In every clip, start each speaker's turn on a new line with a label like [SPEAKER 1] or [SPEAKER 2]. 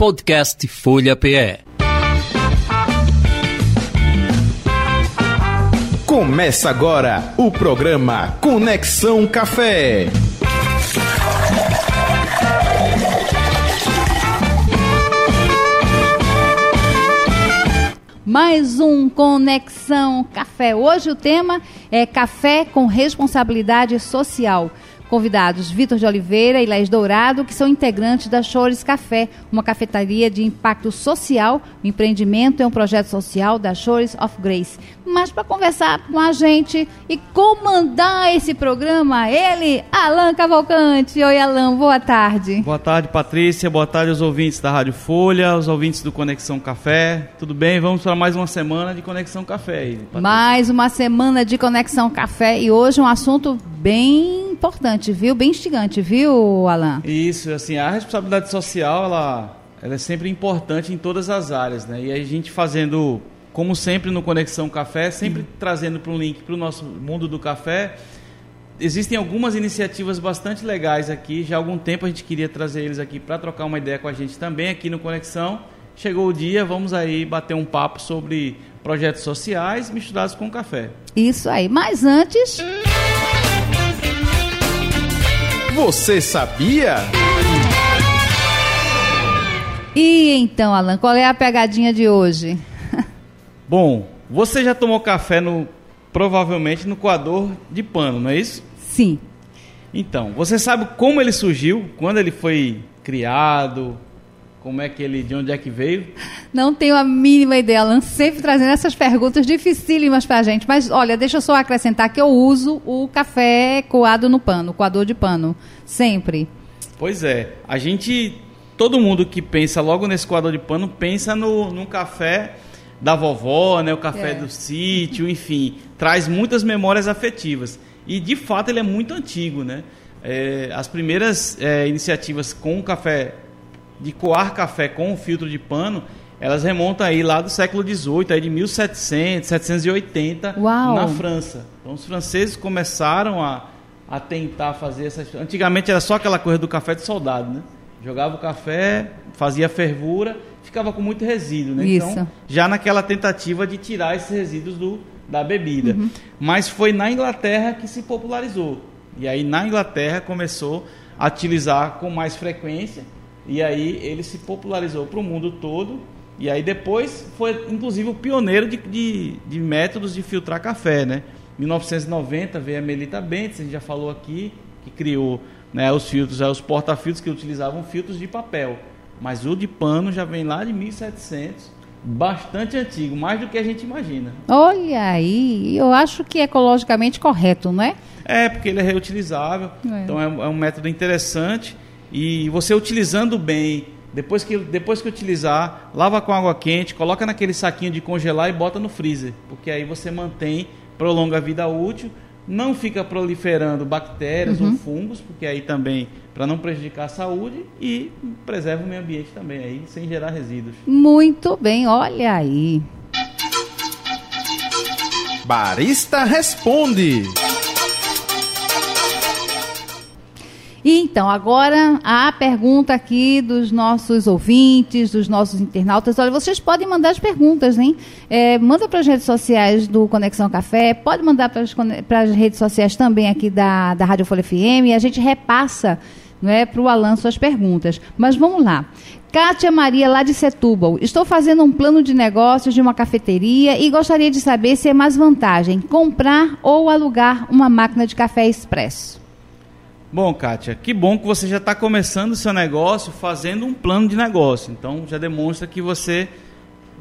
[SPEAKER 1] Podcast Folha PE.
[SPEAKER 2] Começa agora o programa Conexão Café.
[SPEAKER 3] Mais um Conexão Café. Hoje o tema é café com responsabilidade social. Convidados Vitor de Oliveira e Laís Dourado, que são integrantes da Chores Café, uma cafetaria de impacto social. O empreendimento é um projeto social da Chores of Grace. Mas para conversar com a gente e comandar esse programa, ele, Alan Cavalcante. Oi, Alan, boa tarde.
[SPEAKER 4] Boa tarde, Patrícia. Boa tarde aos ouvintes da Rádio Folha, aos ouvintes do Conexão Café. Tudo bem? Vamos para mais uma semana de Conexão Café. Aí,
[SPEAKER 3] mais uma semana de Conexão Café e hoje um assunto bem importante, viu? Bem instigante, viu, Alan?
[SPEAKER 4] Isso, assim, a responsabilidade social, ela, ela é sempre importante em todas as áreas, né? E a gente fazendo como sempre no Conexão Café, sempre uhum. trazendo para um link para o nosso mundo do café. Existem algumas iniciativas bastante legais aqui. Já há algum tempo a gente queria trazer eles aqui para trocar uma ideia com a gente também aqui no Conexão. Chegou o dia, vamos aí bater um papo sobre projetos sociais misturados com café.
[SPEAKER 3] Isso aí. Mas antes.
[SPEAKER 2] Você sabia?
[SPEAKER 3] E então, Alan, qual é a pegadinha de hoje?
[SPEAKER 4] Bom, você já tomou café no provavelmente no coador de pano, não é isso?
[SPEAKER 3] Sim.
[SPEAKER 4] Então, você sabe como ele surgiu, quando ele foi criado, como é que ele, de onde é que veio?
[SPEAKER 3] Não tenho a mínima ideia, Alan, sempre trazendo essas perguntas dificílimas pra gente. Mas olha, deixa eu só acrescentar que eu uso o café coado no pano, coador de pano, sempre.
[SPEAKER 4] Pois é, a gente, todo mundo que pensa logo nesse coador de pano, pensa no, no café da vovó, né, o café é. do sítio, enfim, traz muitas memórias afetivas. E de fato ele é muito antigo, né? É, as primeiras é, iniciativas com o café, de coar café com o filtro de pano, elas remontam aí lá do século XVIII, aí de 1700, 780,
[SPEAKER 3] Uau.
[SPEAKER 4] na França. Então os franceses começaram a, a tentar fazer essas... Antigamente era só aquela coisa do café de soldado, né? Jogava o café, fazia fervura ficava com muito resíduo, né?
[SPEAKER 3] Isso.
[SPEAKER 4] Então, já naquela tentativa de tirar esses resíduos do, da bebida. Uhum. Mas foi na Inglaterra que se popularizou. E aí na Inglaterra começou a utilizar com mais frequência. E aí ele se popularizou para o mundo todo. E aí depois foi inclusive o pioneiro de, de, de métodos de filtrar café, né? Em 1990 veio a Melita Bentes, a gente já falou aqui, que criou né, os filtros, os porta-filtros que utilizavam filtros de papel. Mas o de pano já vem lá de 1700, bastante antigo, mais do que a gente imagina.
[SPEAKER 3] Olha aí, eu acho que é ecologicamente correto, não é?
[SPEAKER 4] É, porque ele é reutilizável, é. então é, é um método interessante e você utilizando bem, depois que, depois que utilizar, lava com água quente, coloca naquele saquinho de congelar e bota no freezer, porque aí você mantém, prolonga a vida útil, não fica proliferando bactérias uhum. ou fungos, porque aí também para não prejudicar a saúde e preserva o meio ambiente também aí, sem gerar resíduos.
[SPEAKER 3] Muito bem, olha aí.
[SPEAKER 2] Barista responde.
[SPEAKER 3] E então, agora a pergunta aqui dos nossos ouvintes, dos nossos internautas. Olha, vocês podem mandar as perguntas, hein? É, manda para as redes sociais do Conexão Café, pode mandar para as redes sociais também aqui da, da Rádio Folha FM e a gente repassa não é, para o Alan suas perguntas. Mas vamos lá. Kátia Maria, lá de Setúbal. Estou fazendo um plano de negócios de uma cafeteria e gostaria de saber se é mais vantagem comprar ou alugar uma máquina de café expresso.
[SPEAKER 4] Bom, Kátia, que bom que você já está começando o seu negócio fazendo um plano de negócio. Então, já demonstra que você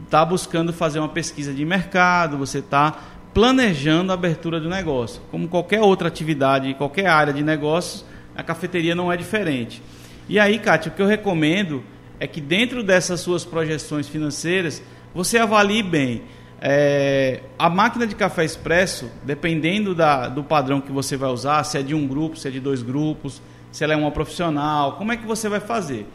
[SPEAKER 4] está buscando fazer uma pesquisa de mercado, você está planejando a abertura do negócio. Como qualquer outra atividade, qualquer área de negócios, a cafeteria não é diferente. E aí, Kátia, o que eu recomendo é que dentro dessas suas projeções financeiras, você avalie bem é, a máquina de café expresso, dependendo da, do padrão que você vai usar, se é de um grupo, se é de dois grupos, se ela é uma profissional, como é que você vai fazer?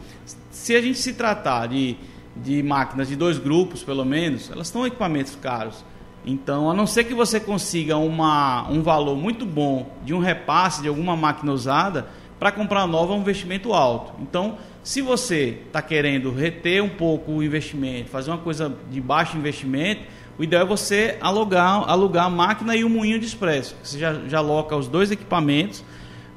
[SPEAKER 4] Se a gente se tratar de, de máquinas de dois grupos, pelo menos, elas estão equipamentos caros. Então, a não ser que você consiga uma, um valor muito bom de um repasse de alguma máquina usada, para comprar nova é um investimento alto. Então, se você está querendo reter um pouco o investimento, fazer uma coisa de baixo investimento, o ideal é você alugar, alugar a máquina e o moinho de expresso. Você já, já aloca os dois equipamentos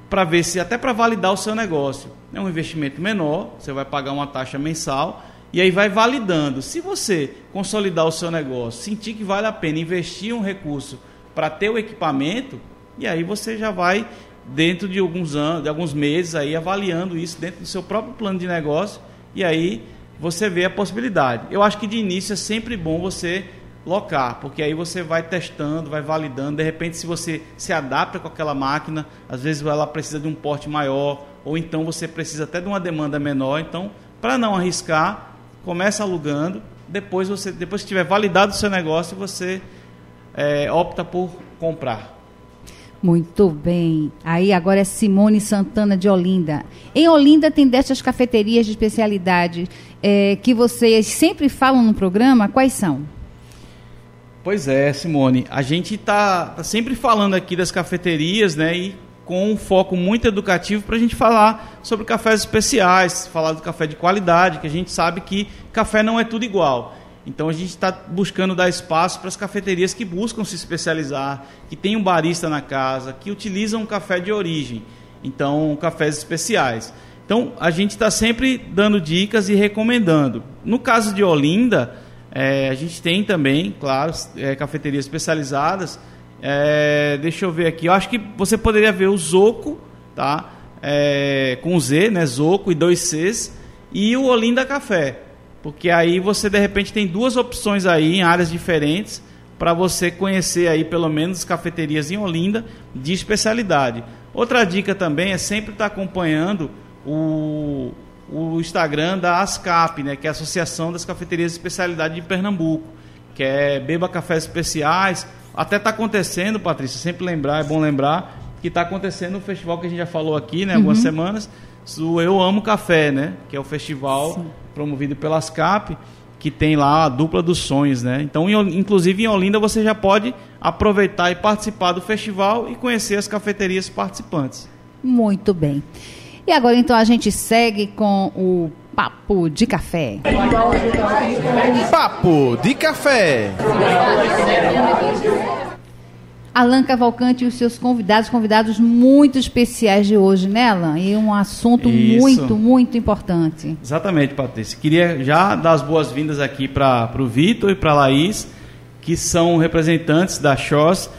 [SPEAKER 4] para ver se, até para validar o seu negócio. É um investimento menor, você vai pagar uma taxa mensal e aí vai validando. Se você consolidar o seu negócio, sentir que vale a pena investir um recurso para ter o equipamento, e aí você já vai dentro de alguns anos, de alguns meses aí avaliando isso dentro do seu próprio plano de negócio e aí você vê a possibilidade. Eu acho que de início é sempre bom você locar, porque aí você vai testando, vai validando, de repente se você se adapta com aquela máquina, às vezes ela precisa de um porte maior, ou então você precisa até de uma demanda menor, então para não arriscar, começa alugando, depois você depois que tiver validado o seu negócio, você é, opta por comprar.
[SPEAKER 3] Muito bem. Aí agora é Simone Santana de Olinda. Em Olinda tem destas cafeterias de especialidade é, que vocês sempre falam no programa. Quais são?
[SPEAKER 4] Pois é, Simone. A gente está tá sempre falando aqui das cafeterias, né? E com um foco muito educativo para a gente falar sobre cafés especiais, falar do café de qualidade, que a gente sabe que café não é tudo igual. Então a gente está buscando dar espaço para as cafeterias que buscam se especializar, que tem um barista na casa, que utilizam café de origem, então cafés especiais. Então a gente está sempre dando dicas e recomendando. No caso de Olinda, é, a gente tem também, claro, é, cafeterias especializadas. É, deixa eu ver aqui. Eu acho que você poderia ver o Zoco, tá? É, com Z, né? Zoco e dois Cs, e o Olinda Café. Porque aí você de repente tem duas opções aí em áreas diferentes para você conhecer aí pelo menos cafeterias em Olinda de especialidade. Outra dica também é sempre estar tá acompanhando o, o Instagram da ASCAP, né, que é a Associação das Cafeterias de Especialidade de Pernambuco, que é Beba Cafés Especiais. Até está acontecendo, Patrícia, sempre lembrar, é bom lembrar, que está acontecendo o festival que a gente já falou aqui, né, algumas uhum. semanas, o Eu Amo Café, né, que é o festival Sim promovido pela ASCAP, que tem lá a dupla dos sonhos, né? Então, inclusive em Olinda você já pode aproveitar e participar do festival e conhecer as cafeterias participantes.
[SPEAKER 3] Muito bem. E agora então a gente segue com o Papo de Café.
[SPEAKER 2] Papo de Café.
[SPEAKER 3] Alan Cavalcante e os seus convidados, convidados muito especiais de hoje, né, Alan? E um assunto Isso. muito, muito importante.
[SPEAKER 4] Exatamente, Patrícia. Queria já dar as boas-vindas aqui para o Vitor e para a Laís, que são representantes da Chos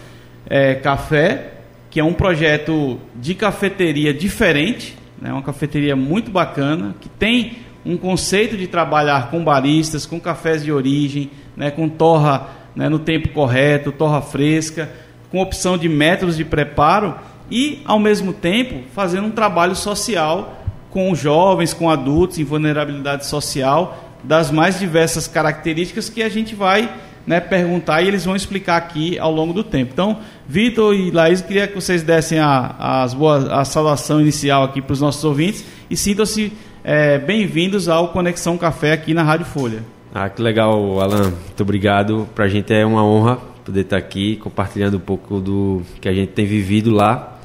[SPEAKER 4] é, Café, que é um projeto de cafeteria diferente, né, uma cafeteria muito bacana, que tem um conceito de trabalhar com baristas, com cafés de origem, né, com torra né, no tempo correto, torra fresca com opção de métodos de preparo e, ao mesmo tempo, fazendo um trabalho social com jovens, com adultos em vulnerabilidade social, das mais diversas características que a gente vai né, perguntar e eles vão explicar aqui ao longo do tempo. Então, Vitor e Laís, queria que vocês dessem a, as boas, a saudação inicial aqui para os nossos ouvintes e sintam-se é, bem-vindos ao Conexão Café aqui na Rádio Folha.
[SPEAKER 5] Ah, que legal, Alan. Muito obrigado. Para a gente é uma honra poder estar aqui compartilhando um pouco do que a gente tem vivido lá.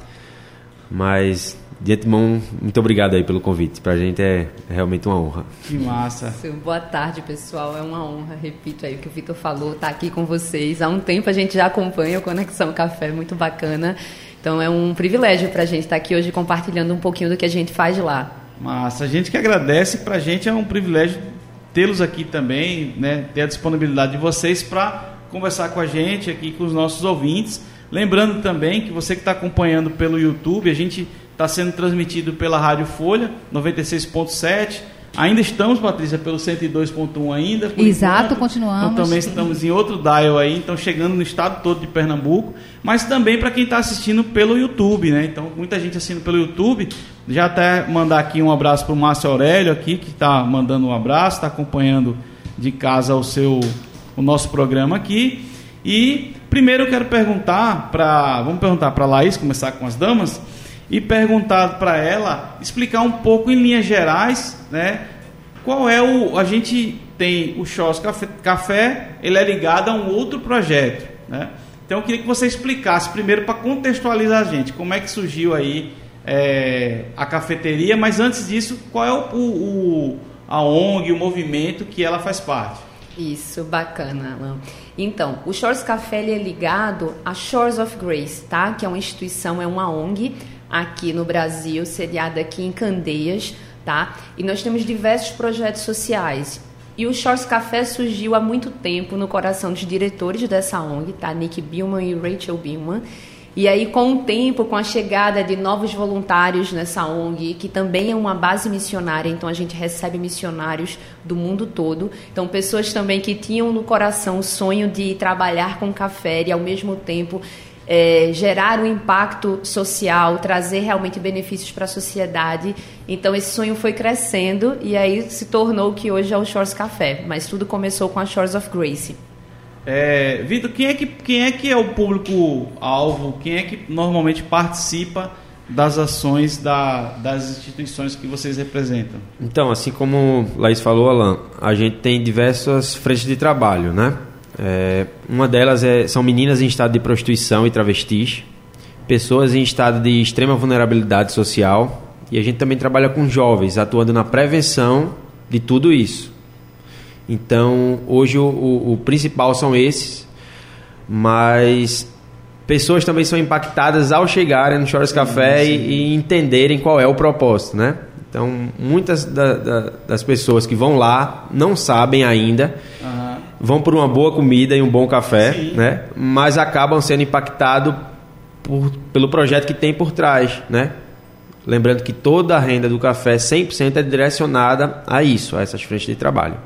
[SPEAKER 5] Mas, de antemão, muito obrigado aí pelo convite. Para a gente é realmente uma honra.
[SPEAKER 4] Que massa.
[SPEAKER 6] Boa tarde, pessoal. É uma honra, repito aí o que o Vitor falou, estar tá aqui com vocês. Há um tempo a gente já acompanha o Conexão Café, muito bacana. Então é um privilégio para a gente estar aqui hoje compartilhando um pouquinho do que a gente faz lá.
[SPEAKER 4] Massa, a gente que agradece, para a gente é um privilégio tê-los aqui também, né, ter a disponibilidade de vocês para conversar com a gente aqui, com os nossos ouvintes. Lembrando também que você que está acompanhando pelo YouTube, a gente está sendo transmitido pela Rádio Folha 96.7. Ainda estamos, Patrícia, pelo 102.1 ainda.
[SPEAKER 3] Exato, enquanto. continuamos.
[SPEAKER 4] Então também estamos em outro dial aí, então chegando no estado todo de Pernambuco, mas também para quem está assistindo pelo YouTube, né? Então muita gente assistindo pelo YouTube. Já até mandar aqui um abraço para o Márcio Aurélio aqui, que está mandando um abraço, está acompanhando de casa o seu o nosso programa aqui. E primeiro eu quero perguntar para, vamos perguntar para a Laís, começar com as damas, e perguntar para ela, explicar um pouco em linhas gerais, né? Qual é o. A gente tem o Chós Café, Café, ele é ligado a um outro projeto, né? Então eu queria que você explicasse primeiro para contextualizar a gente, como é que surgiu aí é, a cafeteria, mas antes disso, qual é o, o, a ONG, o movimento que ela faz parte?
[SPEAKER 6] Isso, bacana, Alan. Então, o Shores Café é ligado à Shores of Grace, tá? Que é uma instituição, é uma ONG aqui no Brasil, sediada aqui em Candeias, tá? E nós temos diversos projetos sociais. E o Shores Café surgiu há muito tempo no coração dos diretores dessa ONG, tá? Nick Billman e Rachel Billman. E aí, com o tempo, com a chegada de novos voluntários nessa ONG, que também é uma base missionária, então a gente recebe missionários do mundo todo. Então, pessoas também que tinham no coração o sonho de trabalhar com café e, ao mesmo tempo, é, gerar um impacto social, trazer realmente benefícios para a sociedade. Então, esse sonho foi crescendo e aí se tornou o que hoje é o Shores Café. Mas tudo começou com a Shores of Grace.
[SPEAKER 4] É, Vitor, quem é, que, quem é que é o público-alvo? Quem é que normalmente participa das ações da, das instituições que vocês representam?
[SPEAKER 5] Então, assim como Laís falou, Alan, a gente tem diversas frentes de trabalho, né? É, uma delas é, são meninas em estado de prostituição e travestis, pessoas em estado de extrema vulnerabilidade social, e a gente também trabalha com jovens, atuando na prevenção de tudo isso. Então, hoje o, o, o principal são esses, mas pessoas também são impactadas ao chegarem no Chores Café e, e, entenderem qual é o propósito, né? Então, muitas da, da, das pessoas que vão lá não sabem ainda, uhum. Vão por uma boa comida e um bom café, Sim. né? Mas acabam sendo impactados por, pelo projeto que tem por trás, né? Lembrando que toda a renda do café 100% é direcionada a isso, a essas frentes de trabalho.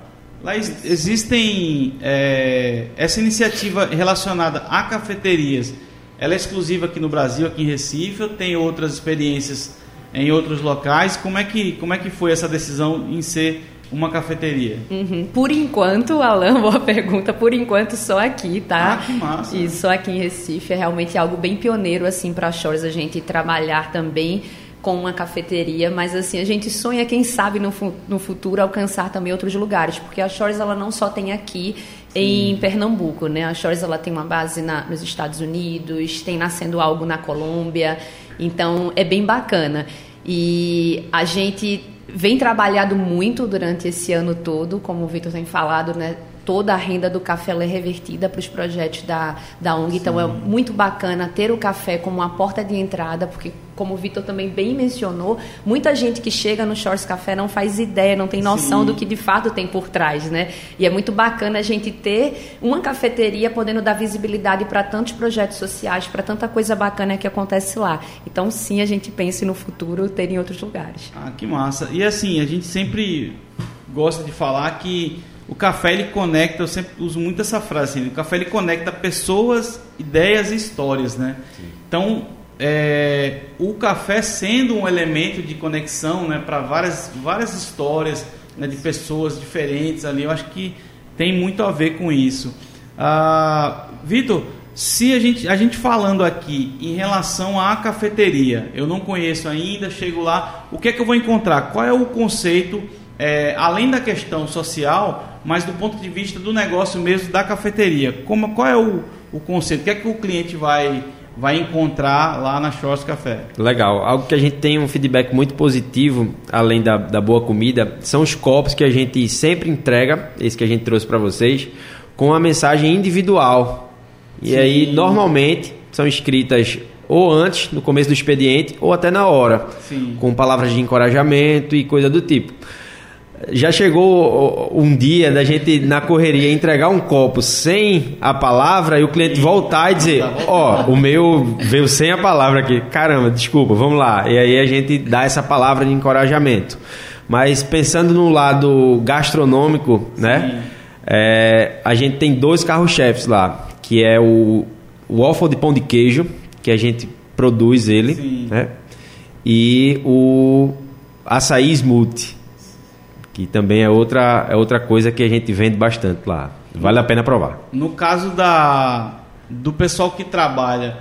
[SPEAKER 4] Lá existem é, essa iniciativa relacionada a cafeterias. Ela é exclusiva aqui no Brasil, aqui em Recife, ou tem outras experiências em outros locais? Como é que, como é que foi essa decisão em ser uma cafeteria?
[SPEAKER 6] Uhum. Por enquanto, Alan, boa pergunta. Por enquanto, só aqui, tá?
[SPEAKER 4] Ah, que massa.
[SPEAKER 6] E só aqui em Recife é realmente algo bem pioneiro assim para a Shores a gente trabalhar também com uma cafeteria, mas assim, a gente sonha, quem sabe, no, no futuro alcançar também outros lugares, porque a Shores ela não só tem aqui Sim. em Pernambuco, né? A Shores ela tem uma base na, nos Estados Unidos, tem nascendo algo na Colômbia, então é bem bacana. E a gente vem trabalhado muito durante esse ano todo, como o Vitor tem falado, né? toda a renda do café é revertida para os projetos da, da ONG. Sim. Então é muito bacana ter o café como uma porta de entrada, porque como o Vitor também bem mencionou, muita gente que chega no Shores Café não faz ideia, não tem noção Sim. do que de fato tem por trás, né? E é muito bacana a gente ter uma cafeteria podendo dar visibilidade para tantos projetos sociais, para tanta coisa bacana que acontece lá. Então sim, a gente pensa no futuro ter em outros lugares.
[SPEAKER 4] Ah, que massa. E assim, a gente sempre gosta de falar que o café ele conecta, eu sempre uso muito essa frase, assim, o café ele conecta pessoas, ideias e histórias, né? Sim. Então, é, o café sendo um elemento de conexão, né, para várias várias histórias, né, de pessoas diferentes ali, eu acho que tem muito a ver com isso. Ah, Vitor, se a gente a gente falando aqui em relação à cafeteria, eu não conheço ainda, chego lá, o que é que eu vou encontrar? Qual é o conceito é, além da questão social, mas do ponto de vista do negócio mesmo da cafeteria. Como, qual é o, o conceito? O que é que o cliente vai, vai encontrar lá na Shores Café?
[SPEAKER 5] Legal. Algo que a gente tem um feedback muito positivo, além da, da boa comida, são os copos que a gente sempre entrega, esse que a gente trouxe para vocês, com a mensagem individual. E Sim. aí, normalmente, são escritas ou antes, no começo do expediente, ou até na hora, Sim. com palavras de encorajamento e coisa do tipo. Já chegou um dia da gente na correria entregar um copo sem a palavra e o cliente voltar e dizer: Ó, oh, o meu veio sem a palavra aqui. Caramba, desculpa, vamos lá. E aí a gente dá essa palavra de encorajamento. Mas pensando no lado gastronômico, né? É, a gente tem dois carros-chefes lá, que é o, o waffle de pão de queijo, que a gente produz ele, Sim. né? E o açaí smoothie que também é outra, é outra coisa que a gente vende bastante lá. Vale a pena provar.
[SPEAKER 4] No caso da, do pessoal que trabalha,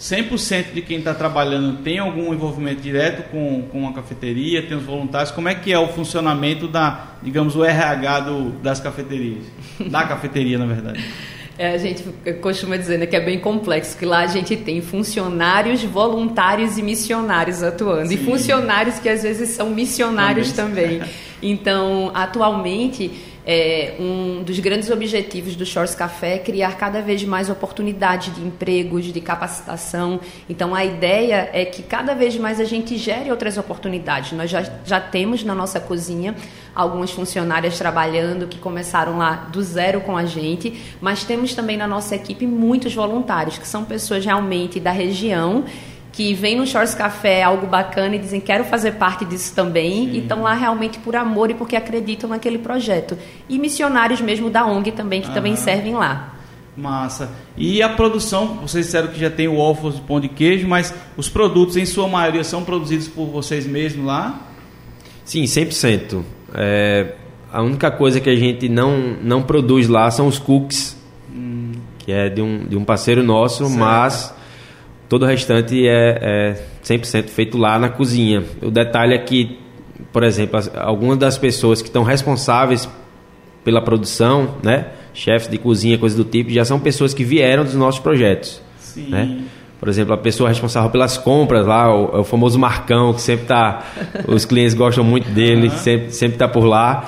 [SPEAKER 4] 100% de quem está trabalhando tem algum envolvimento direto com, com a cafeteria, tem os voluntários. Como é que é o funcionamento da, digamos, o RH do, das cafeterias? Da cafeteria, na verdade.
[SPEAKER 6] É, a gente costuma dizer né, que é bem complexo, que lá a gente tem funcionários, voluntários e missionários atuando. Sim. E funcionários que às vezes são missionários também. também. Então, atualmente é, um dos grandes objetivos do Shores Café é criar cada vez mais oportunidades de empregos, de capacitação. Então, a ideia é que cada vez mais a gente gere outras oportunidades. Nós já, já temos na nossa cozinha algumas funcionárias trabalhando que começaram lá do zero com a gente, mas temos também na nossa equipe muitos voluntários, que são pessoas realmente da região que vêm no Shores Café algo bacana e dizem quero fazer parte disso também Sim. e estão lá realmente por amor e porque acreditam naquele projeto. E missionários mesmo da ONG também, que ah, também servem lá.
[SPEAKER 4] Massa. E a produção, vocês disseram que já tem o Waffles de pão de queijo, mas os produtos em sua maioria são produzidos por vocês mesmos lá?
[SPEAKER 5] Sim, 100%. É, a única coisa que a gente não, não produz lá são os cookies, hum. que é de um, de um parceiro nosso, certo. mas Todo o restante é, é 100% feito lá na cozinha. O detalhe é que, por exemplo, algumas das pessoas que estão responsáveis pela produção, né, chefes de cozinha, coisas do tipo, já são pessoas que vieram dos nossos projetos. Sim. Né? Por exemplo, a pessoa responsável pelas compras lá, o, o famoso Marcão, que sempre está. os clientes gostam muito dele, uhum. sempre sempre está por lá.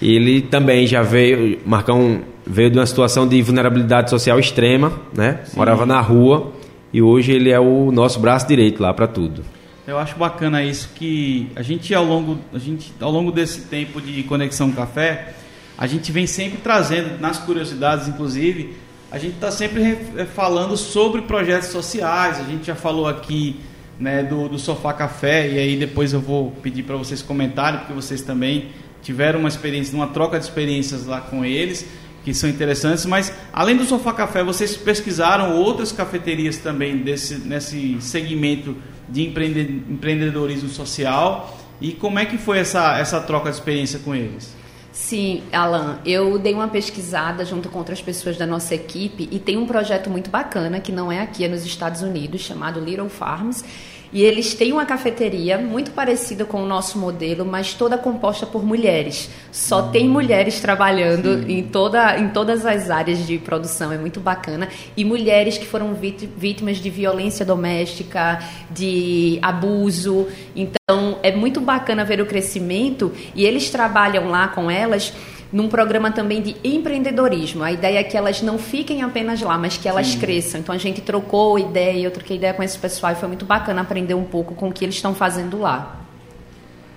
[SPEAKER 5] Ele também já veio. Marcão veio de uma situação de vulnerabilidade social extrema, né? Sim. Morava na rua e hoje ele é o nosso braço direito lá para tudo.
[SPEAKER 4] Eu acho bacana isso que a gente ao longo a gente ao longo desse tempo de conexão café, a gente vem sempre trazendo nas curiosidades, inclusive, a gente está sempre eh, falando sobre projetos sociais. A gente já falou aqui né, do, do Sofá Café e aí depois eu vou pedir para vocês comentarem porque vocês também tiveram uma experiência, uma troca de experiências lá com eles que são interessantes, mas além do Sofá Café, vocês pesquisaram outras cafeterias também desse, nesse segmento de empreendedorismo social e como é que foi essa, essa troca de experiência com eles?
[SPEAKER 6] Sim, Alan, eu dei uma pesquisada junto com outras pessoas da nossa equipe e tem um projeto muito bacana que não é aqui, é nos Estados Unidos, chamado Little Farms e eles têm uma cafeteria muito parecida com o nosso modelo, mas toda composta por mulheres. Só tem mulheres trabalhando em, toda, em todas as áreas de produção, é muito bacana. E mulheres que foram vítimas de violência doméstica, de abuso. Então é muito bacana ver o crescimento e eles trabalham lá com elas num programa também de empreendedorismo. A ideia é que elas não fiquem apenas lá, mas que elas Sim. cresçam. Então a gente trocou ideia, eu troquei ideia com esse pessoal e foi muito bacana aprender um pouco com o que eles estão fazendo lá.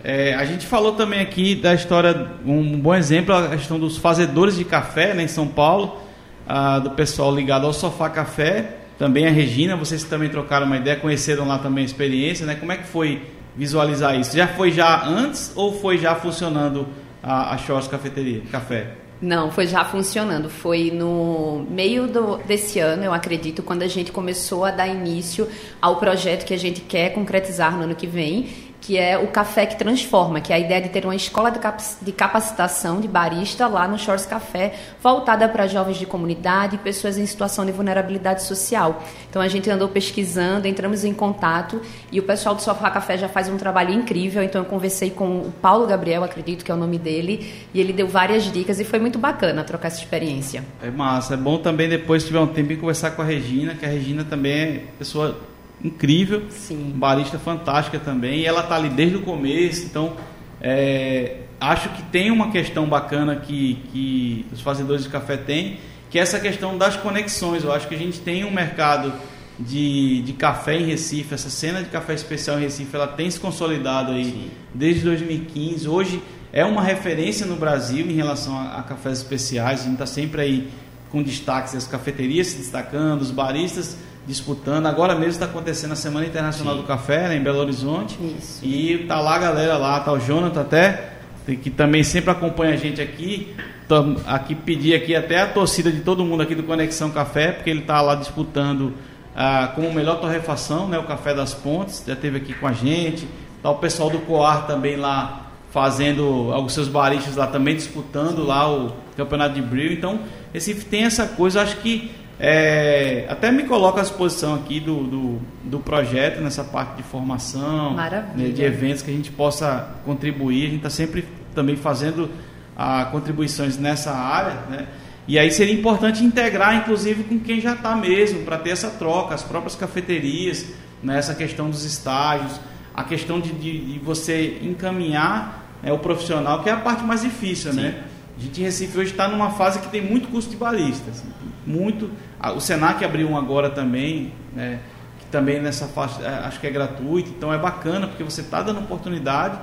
[SPEAKER 4] É, a gente falou também aqui da história, um bom exemplo, a questão dos fazedores de café né, em São Paulo, ah, do pessoal ligado ao Sofá Café, também a Regina, vocês também trocaram uma ideia, conheceram lá também a experiência, né? Como é que foi visualizar isso? Já foi já antes ou foi já funcionando a, a Cafeteria, Café?
[SPEAKER 6] Não, foi já funcionando. Foi no meio do, desse ano, eu acredito, quando a gente começou a dar início ao projeto que a gente quer concretizar no ano que vem, que é o Café que Transforma, que é a ideia de ter uma escola de capacitação de barista lá no Shores Café, voltada para jovens de comunidade e pessoas em situação de vulnerabilidade social. Então a gente andou pesquisando, entramos em contato e o pessoal do Sofá Café já faz um trabalho incrível. Então eu conversei com o Paulo Gabriel, acredito que é o nome dele, e ele deu várias dicas e foi muito bacana trocar essa experiência.
[SPEAKER 4] É massa, é bom também depois, tiver um tempo, conversar com a Regina, que a Regina também é pessoa incrível, Sim. barista fantástica também, e ela está ali desde o começo, então é, acho que tem uma questão bacana que, que os fazedores de café têm, que é essa questão das conexões. Eu acho que a gente tem um mercado de, de café em Recife, essa cena de café especial em Recife, ela tem se consolidado aí Sim. desde 2015. Hoje é uma referência no Brasil em relação a, a cafés especiais, a gente está sempre aí com destaques, as cafeterias se destacando, os baristas disputando. Agora mesmo está acontecendo a Semana Internacional Sim. do Café, né, em Belo Horizonte. Isso. E tá lá a galera lá, tá o Jonathan até, que também sempre acompanha a gente aqui. Tô aqui pedir aqui até a torcida de todo mundo aqui do Conexão Café, porque ele tá lá disputando ah, como melhor torrefação, né, o Café das Pontes, já teve aqui com a gente. Tá o pessoal do Coar também lá fazendo alguns seus baristas lá também disputando Sim. lá o campeonato de brilho. Então, Recife tem essa coisa, acho que é, até me coloco à disposição aqui do, do, do, projeto nessa parte de formação, né, de eventos que a gente possa contribuir. A gente está sempre também fazendo ah, contribuições nessa área, né? E aí seria importante integrar, inclusive, com quem já está mesmo, para ter essa troca, as próprias cafeterias, né, essa questão dos estágios, a questão de, de, de você encaminhar né, o profissional, que é a parte mais difícil, Sim. né? A gente em Recife hoje está numa fase que tem muito custo de barista. Assim, muito. O Senac abriu um agora também, né, que também nessa faixa é, acho que é gratuito, então é bacana porque você está dando oportunidade,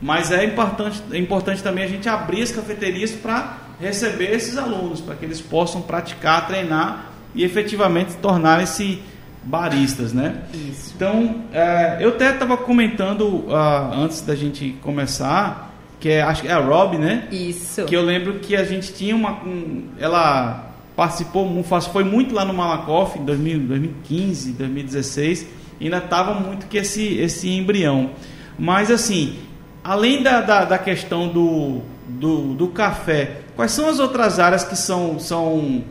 [SPEAKER 4] mas é importante, é importante também a gente abrir as cafeterias para receber esses alunos, para que eles possam praticar, treinar e efetivamente tornarem-se baristas, né? Isso. Então, é, eu até estava comentando uh, antes da gente começar que é acho que é a Rob, né?
[SPEAKER 6] Isso.
[SPEAKER 4] Que eu lembro que a gente tinha uma, um, ela participou, foi muito lá no Malakoff em 2015, 2016, e ainda estava muito que esse esse embrião. Mas assim, além da, da, da questão do, do, do café, quais são as outras áreas que são, são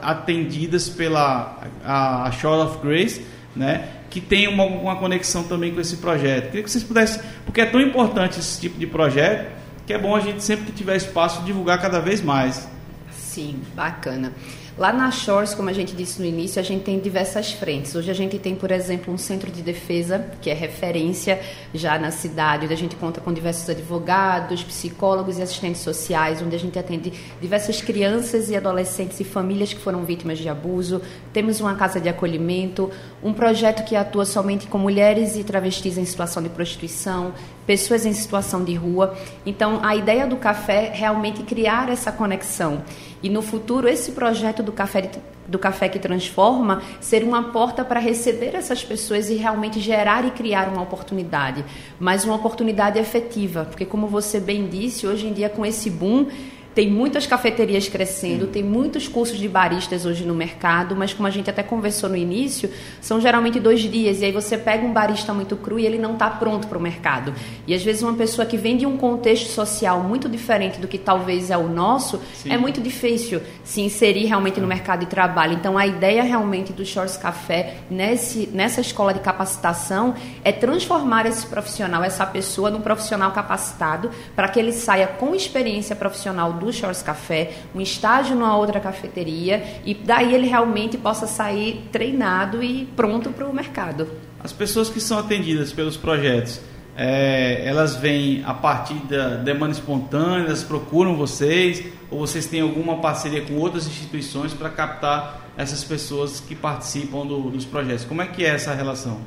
[SPEAKER 4] atendidas pela a, a Shore of Grace, né? Que tem uma, uma conexão também com esse projeto. Queria que vocês pudessem, porque é tão importante esse tipo de projeto, que é bom a gente sempre que tiver espaço divulgar cada vez mais.
[SPEAKER 6] Sim, bacana. Lá na Shores, como a gente disse no início, a gente tem diversas frentes. Hoje a gente tem, por exemplo, um centro de defesa, que é referência já na cidade, onde a gente conta com diversos advogados, psicólogos e assistentes sociais, onde a gente atende diversas crianças e adolescentes e famílias que foram vítimas de abuso. Temos uma casa de acolhimento, um projeto que atua somente com mulheres e travestis em situação de prostituição, pessoas em situação de rua. Então, a ideia do café é realmente criar essa conexão. E no futuro, esse projeto do café, do café que transforma ser uma porta para receber essas pessoas e realmente gerar e criar uma oportunidade. Mas uma oportunidade efetiva, porque, como você bem disse, hoje em dia, com esse boom tem muitas cafeterias crescendo, tem muitos cursos de baristas hoje no mercado, mas como a gente até conversou no início, são geralmente dois dias. E aí você pega um barista muito cru e ele não está pronto para o mercado. E às vezes uma pessoa que vem de um contexto social muito diferente do que talvez é o nosso, Sim. é muito difícil se inserir realmente no mercado de trabalho. Então a ideia realmente do Shores Café nesse, nessa escola de capacitação é transformar esse profissional, essa pessoa, num profissional capacitado para que ele saia com experiência profissional do Shores Café, um estágio numa outra cafeteria e daí ele realmente possa sair treinado e pronto para o mercado.
[SPEAKER 4] As pessoas que são atendidas pelos projetos, é, elas vêm a partir da demanda espontânea, elas procuram vocês ou vocês têm alguma parceria com outras instituições para captar essas pessoas que participam do, dos projetos? Como é que é essa relação?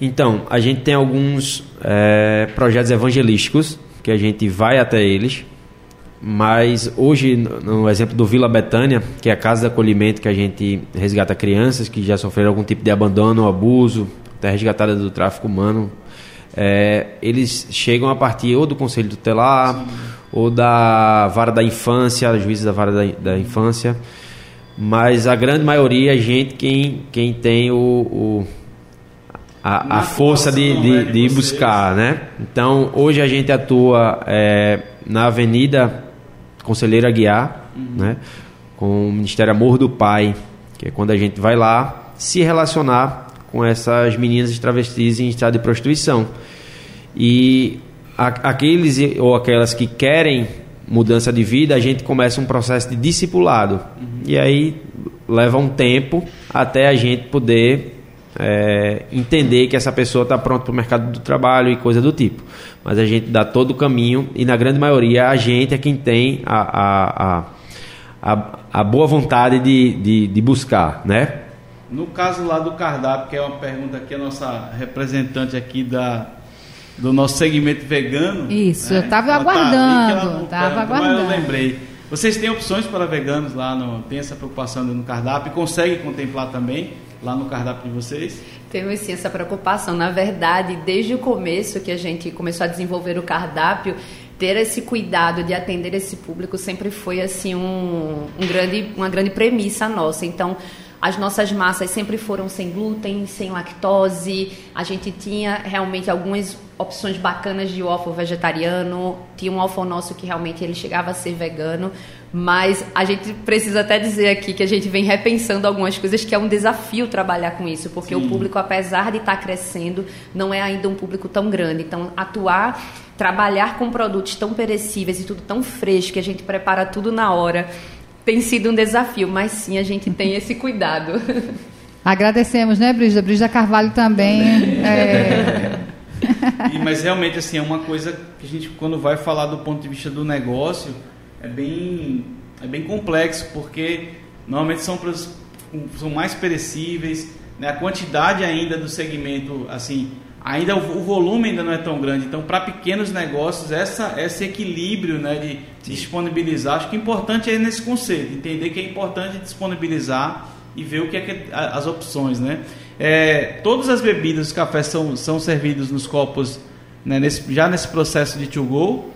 [SPEAKER 5] Então, a gente tem alguns é, projetos evangelísticos que a gente vai até eles mas hoje, no exemplo do Vila Betânia, que é a casa de acolhimento que a gente resgata crianças que já sofreram algum tipo de abandono ou abuso, até resgatada do tráfico humano, é, eles chegam a partir ou do Conselho Tutelar Sim. ou da vara da infância, juízes da vara da, da, infância, mas a grande maioria é gente quem, quem tem o, o a, a força de, de, né, de, de buscar, né? Então, hoje a gente atua é, na Avenida Conselheira Guiar, uhum. né? com o Ministério Amor do Pai, que é quando a gente vai lá se relacionar com essas meninas travestis em estado de prostituição. E a, aqueles ou aquelas que querem mudança de vida, a gente começa um processo de discipulado. Uhum. E aí leva um tempo até a gente poder é, entender que essa pessoa está pronta para o mercado do trabalho e coisa do tipo. Mas a gente dá todo o caminho e, na grande maioria, a gente é quem tem a, a, a, a, a boa vontade de, de, de, buscar, né?
[SPEAKER 4] No caso lá do cardápio, que é uma pergunta que a nossa representante aqui da, do nosso segmento vegano.
[SPEAKER 3] Isso, né? eu estava tá aguardando. Estava aguardando.
[SPEAKER 4] eu lembrei. Vocês têm opções para veganos lá, no, tem essa preocupação no cardápio, consegue contemplar também lá no cardápio de vocês?
[SPEAKER 6] Temos sim essa preocupação. Na verdade, desde o começo que a gente começou a desenvolver o cardápio, ter esse cuidado de atender esse público sempre foi assim um, um grande, uma grande premissa nossa. Então, as nossas massas sempre foram sem glúten, sem lactose. A gente tinha realmente algumas opções bacanas de waffle vegetariano. Tinha um waffle nosso que realmente ele chegava a ser vegano. Mas a gente precisa até dizer aqui que a gente vem repensando algumas coisas que é um desafio trabalhar com isso, porque Sim. o público, apesar de estar crescendo, não é ainda um público tão grande. Então, atuar, trabalhar com produtos tão perecíveis e tudo tão fresco, que a gente prepara tudo na hora tem sido um desafio, mas sim a gente tem esse cuidado.
[SPEAKER 3] Agradecemos, né, Brisa? Brisa Carvalho também. É...
[SPEAKER 4] E, mas realmente assim é uma coisa que a gente quando vai falar do ponto de vista do negócio é bem é bem complexo porque normalmente são são mais perecíveis, né? A quantidade ainda do segmento assim ainda o, volume ainda não é tão grande. Então, para pequenos negócios, essa, esse equilíbrio né, de Sim. disponibilizar, acho que o importante é nesse conceito, entender que é importante disponibilizar e ver o que é que, as opções. Né? É, todas as bebidas, os cafés são, são servidos nos copos né, nesse, já nesse processo de to-go,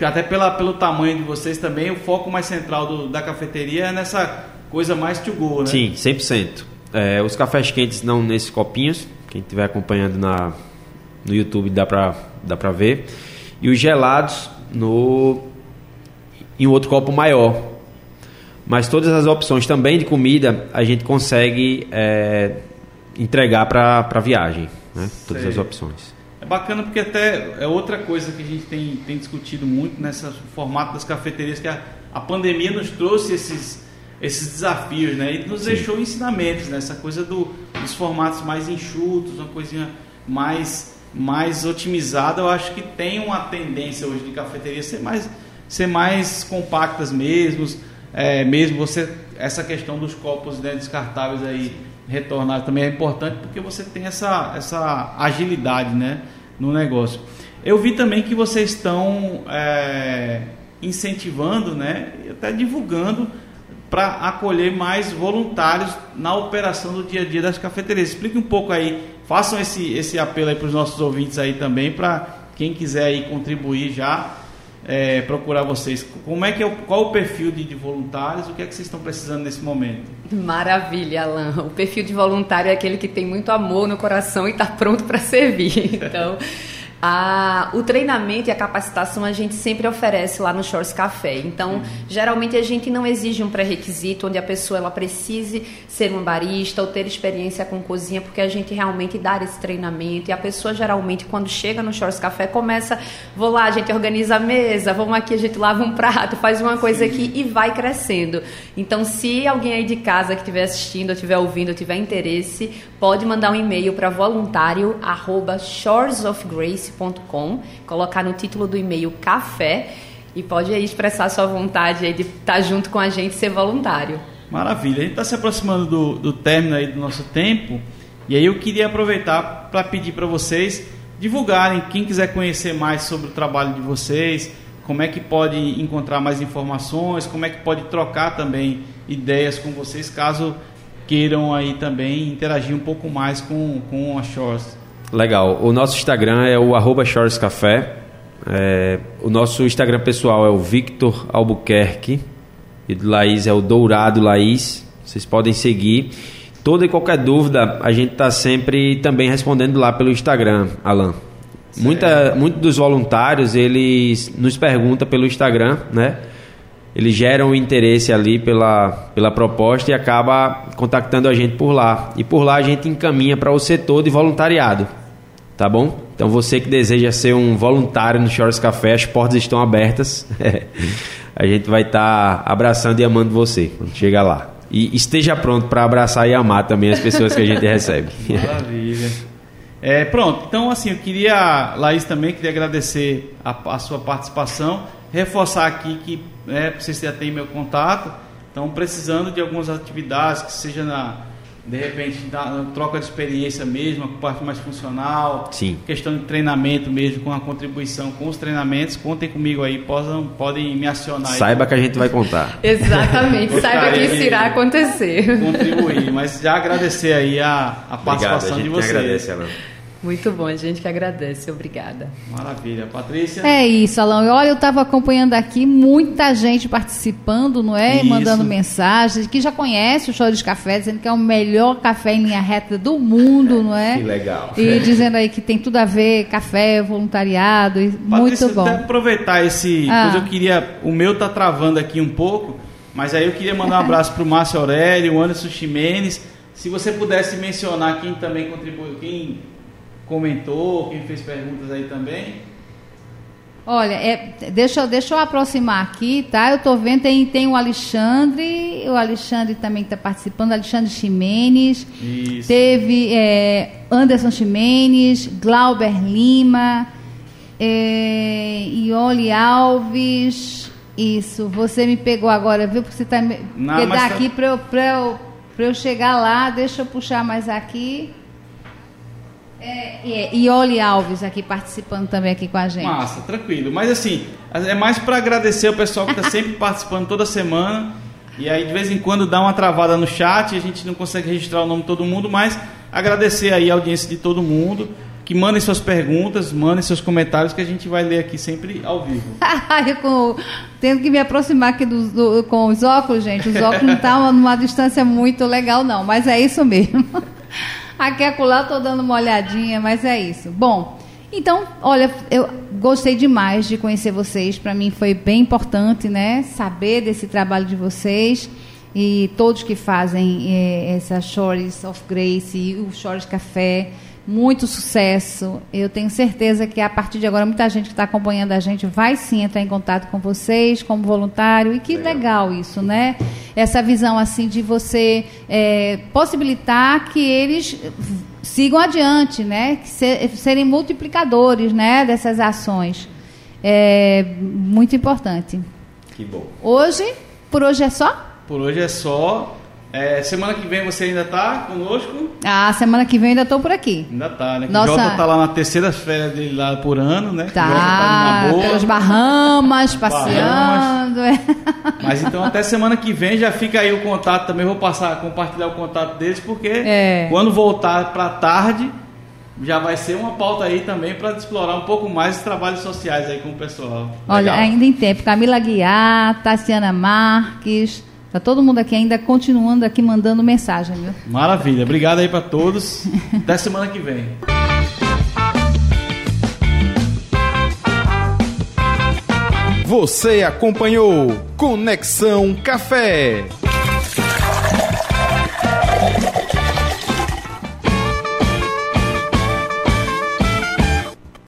[SPEAKER 4] até pela, pelo tamanho de vocês também, o foco mais central do, da cafeteria é nessa coisa mais to-go, né?
[SPEAKER 5] Sim, 100%. É, os cafés quentes não nesses copinhos, quem estiver acompanhando na, no YouTube dá para dá pra ver. E os gelados no em um outro copo maior. Mas todas as opções também de comida a gente consegue é, entregar para a viagem. Né? Todas as opções.
[SPEAKER 4] É bacana porque até é outra coisa que a gente tem, tem discutido muito nesse formato das cafeterias, que a, a pandemia nos trouxe esses, esses desafios, né? E nos Sim. deixou ensinamentos, né? Essa coisa do, dos formatos mais enxutos, uma coisinha mais, mais otimizada. Eu acho que tem uma tendência hoje de cafeteria ser mais, ser mais compactas mesmo. É, mesmo você, essa questão dos copos né, descartáveis aí retornar também é importante porque você tem essa, essa agilidade, né? No negócio. Eu vi também que vocês estão é, incentivando, né? Até divulgando para acolher mais voluntários na operação do dia a dia das cafeterias. Explique um pouco aí, façam esse, esse apelo aí para os nossos ouvintes aí também, para quem quiser aí contribuir já, é, procurar vocês. Como é que é, qual o perfil de, de, voluntários? O que é que vocês estão precisando nesse momento?
[SPEAKER 6] Maravilha, Alan. O perfil de voluntário é aquele que tem muito amor no coração e está pronto para servir. Então a, o treinamento e a capacitação a gente sempre oferece lá no Shores Café. Então, uhum. geralmente a gente não exige um pré-requisito onde a pessoa ela precise ser um barista ou ter experiência com cozinha, porque a gente realmente dá esse treinamento. E a pessoa geralmente, quando chega no Shores Café, começa, vou lá, a gente organiza a mesa, vamos aqui, a gente lava um prato, faz uma coisa Sim. aqui e vai crescendo. Então, se alguém aí de casa que estiver assistindo, estiver ouvindo, tiver interesse, pode mandar um e-mail para voluntário arroba colocar no título do e-mail café e pode aí expressar sua vontade de estar junto com a gente ser voluntário.
[SPEAKER 4] Maravilha. A gente está se aproximando do, do término aí do nosso tempo e aí eu queria aproveitar para pedir para vocês divulgarem, quem quiser conhecer mais sobre o trabalho de vocês, como é que pode encontrar mais informações, como é que pode trocar também ideias com vocês, caso queiram aí também interagir um pouco mais com, com a Shores.
[SPEAKER 5] Legal. O nosso Instagram é o arroba Café. É, o nosso Instagram pessoal é o Victor Albuquerque. E do Laís é o Dourado Laís. Vocês podem seguir. Toda e qualquer dúvida, a gente está sempre também respondendo lá pelo Instagram, Alan. Muita, muitos dos voluntários, eles nos perguntam pelo Instagram, né? eles geram interesse ali pela, pela proposta e acaba contactando a gente por lá. E por lá a gente encaminha para o setor de voluntariado. Tá bom? Então você que deseja ser um voluntário no Chores Café, as portas estão abertas. a gente vai estar tá abraçando e amando você quando chegar lá. E esteja pronto para abraçar e amar também as pessoas que a gente recebe.
[SPEAKER 4] Maravilha. É, pronto, então assim, eu queria, Laís também, queria agradecer a, a sua participação reforçar aqui que né, vocês já têm meu contato, estão precisando de algumas atividades, que seja na, de repente, na, troca de experiência mesmo, a parte mais funcional,
[SPEAKER 5] Sim.
[SPEAKER 4] questão de treinamento mesmo, com a contribuição com os treinamentos, contem comigo aí, podem, podem me acionar.
[SPEAKER 5] Saiba aí. que a gente vai contar.
[SPEAKER 6] Exatamente, saiba que isso irá acontecer.
[SPEAKER 4] Contribuir, mas já agradecer aí a, a participação Obrigado, a de vocês.
[SPEAKER 5] Agradece, Alan.
[SPEAKER 6] Muito bom, a gente que agradece. Obrigada.
[SPEAKER 4] Maravilha. Patrícia?
[SPEAKER 3] É isso, Alão. Olha, eu estava acompanhando aqui muita gente participando, não é? Isso. Mandando mensagens, que já conhece o Show de Café, dizendo que é o melhor café em linha reta do mundo, não é?
[SPEAKER 5] Que legal.
[SPEAKER 3] E dizendo aí que tem tudo a ver, café, voluntariado, e Patrícia, muito bom. Até
[SPEAKER 4] aproveitar esse. Ah. eu queria. O meu tá travando aqui um pouco, mas aí eu queria mandar um abraço para o Márcio Aurélio, o Anderson Ximenes. Se você pudesse mencionar quem também contribuiu, quem comentou, quem fez perguntas aí também.
[SPEAKER 3] Olha, é, deixa, eu- deixa eu aproximar aqui, tá? Eu tô vendo, tem, tem o Alexandre, o Alexandre também está participando, Alexandre Ximenes.
[SPEAKER 4] Isso.
[SPEAKER 3] Teve é, Anderson Ximenes, Glauber Lima, é, Ioli Alves. Isso, você me pegou agora, viu? Porque você tá me.
[SPEAKER 4] Não, tá-
[SPEAKER 3] daqui para eu, pra eu, pra eu chegar lá, deixa eu puxar mais aqui. É, e é, Ioli Alves aqui participando também aqui com a gente.
[SPEAKER 4] Massa, tranquilo. Mas assim, é mais para agradecer o pessoal que está sempre participando toda semana. E aí de vez em quando dá uma travada no chat, a gente não consegue registrar o nome de todo mundo, mas agradecer aí a audiência de todo mundo, que mandem suas perguntas, mandem seus comentários que a gente vai ler aqui sempre ao vivo.
[SPEAKER 3] Com- tendo que me aproximar aqui do- do- com os óculos, gente. Os óculos não estão numa distância muito legal, não. Mas é isso mesmo. Aqui acolá estou dando uma olhadinha, mas é isso. Bom, então, olha, eu gostei demais de conhecer vocês. Para mim foi bem importante, né? Saber desse trabalho de vocês. E todos que fazem eh, essa Shores of Grace e o Shores Café muito sucesso. Eu tenho certeza que a partir de agora muita gente que está acompanhando a gente vai sim entrar em contato com vocês como voluntário e que legal, isso, né? Essa visão assim de você é, possibilitar que eles sigam adiante, né? Que se- serem multiplicadores, né? Dessas ações. É muito importante.
[SPEAKER 5] Que bom.
[SPEAKER 3] Hoje, por hoje é só?
[SPEAKER 4] Por hoje é só. É, semana que vem você ainda tá conosco?
[SPEAKER 3] A semana que vem eu ainda estou por aqui.
[SPEAKER 4] Ainda tá, né?
[SPEAKER 3] Nossa.
[SPEAKER 4] O Jota tá lá na terceira férias dele lá por ano, né? Jota
[SPEAKER 3] Tá,
[SPEAKER 4] tá numa boa.
[SPEAKER 3] pelas Bahamas, passeando. é.
[SPEAKER 4] Mas então até semana que vem já fica aí o contato também. Vou passar, compartilhar o contato deles, porque
[SPEAKER 3] É.
[SPEAKER 4] quando voltar para tarde, já vai ser uma pauta aí também para explorar um pouco mais os trabalhos sociais aí com o pessoal.
[SPEAKER 3] Olha,
[SPEAKER 4] Legal.
[SPEAKER 3] ainda em tempo. Camila Guiar, Tassiana Marques. Tá todo mundo aqui ainda continuando aqui mandando mensagem, viu?
[SPEAKER 4] Maravilha. Obrigado aí para todos. Até semana que vem.
[SPEAKER 2] Você acompanhou Conexão Café.